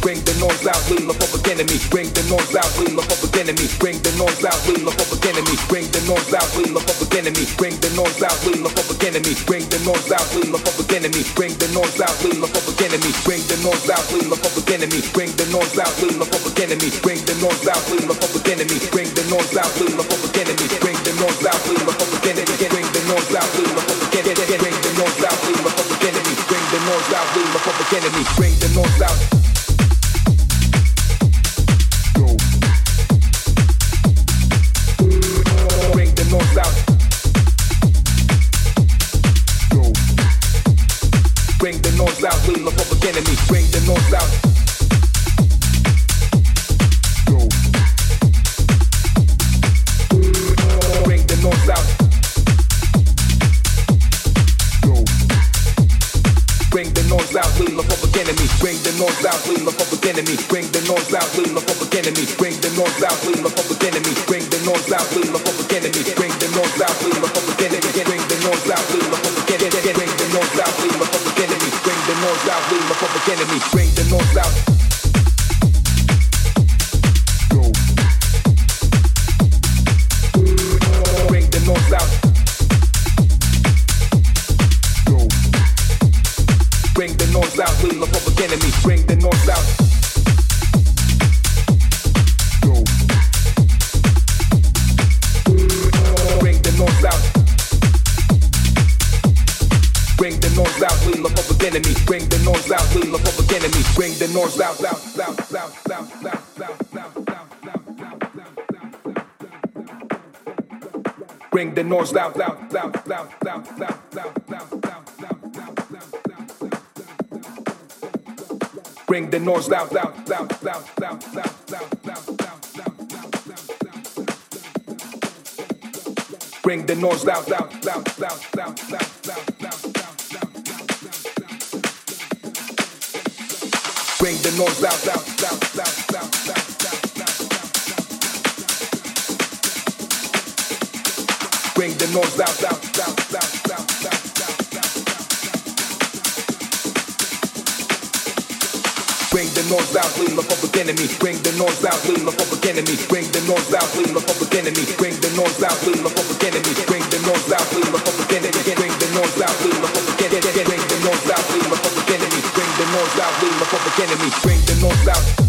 Bring the noise loudly, look up again at me. Bring the noise loudly, look up again at me. Bring the noise loudly, look up again at me. Bring the noise loudly, look up again at me. Bring the noise loudly, look up again at me. Bring the noise loudly, look up again at me. Bring the noise loudly, look up again at me. Bring the noise loudly, look up again at me. Bring the noise loudly, look up again at me. Bring the noise loudly, look up again at me. Bring the noise loudly, look up again at me. Bring the noise loudly, look up again at me. Bring the noise loudly, look up again at me. Bring the noise loudly, look up again at me. Bring the noise loudly, look up again at me. Bring the noise loudly. Loud, we love public enemy. Bring the noise loud. noise loud, loud, loud, loud, loud, loud, loud, loud, loud loud Bring the noise loud, loud, loud, loud, loud, loud, loud, loud, loud. Loud loud Bring the noise loud, loud, loud, loud, loud, loud, loud, loud. Bring the noise loud, loud, loud, loud, loud, loud. Bring the noise loud, loud, loud, loud, loud, loud, loud, Bring the noise loud, we love public enemy. Bring the noise loud, we love public enemy. Bring the noise loud, we love public enemy. Bring the noise loud, we love public enemy. Bring the noise loud, we love public enemy. Bring the noise loud, we loud, we love public enemy. Bring the noise loud.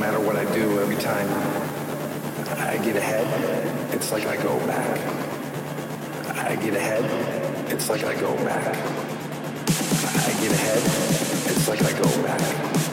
matter what I do, every time I get ahead, it's like I go back. I get ahead, it's like I go back. I get ahead, it's like I go back.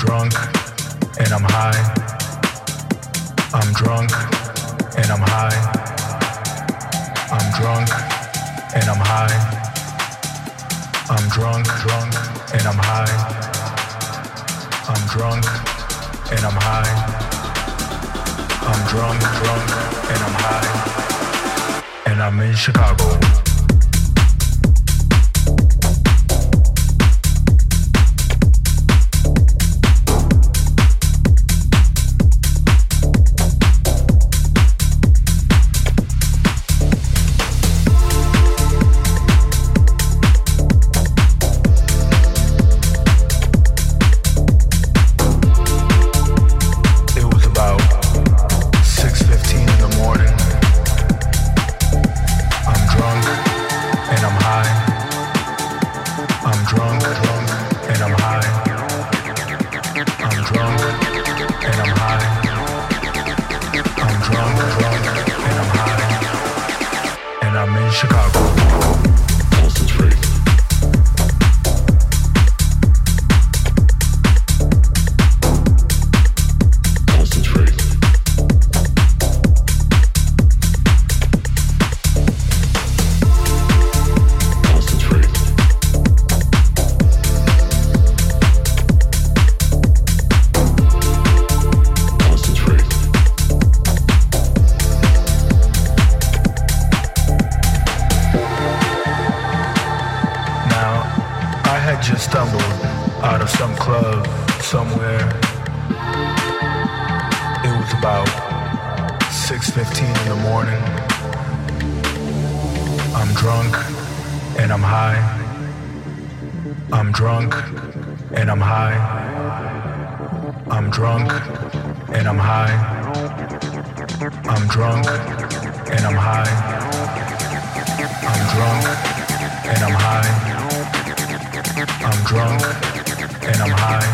Drunk and I'm high. I'm drunk and I'm high. I'm drunk and I'm high. I'm drunk, drunk and I'm high. I'm drunk and I'm high. I'm drunk, drunk and I'm high. And I'm in Chicago. Morning. I'm drunk and I'm high. I'm drunk and I'm high. I'm drunk and I'm high. I'm drunk and I'm high. I'm drunk and I'm high. I'm drunk and I'm high.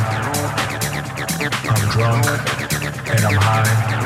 I'm drunk and I'm high.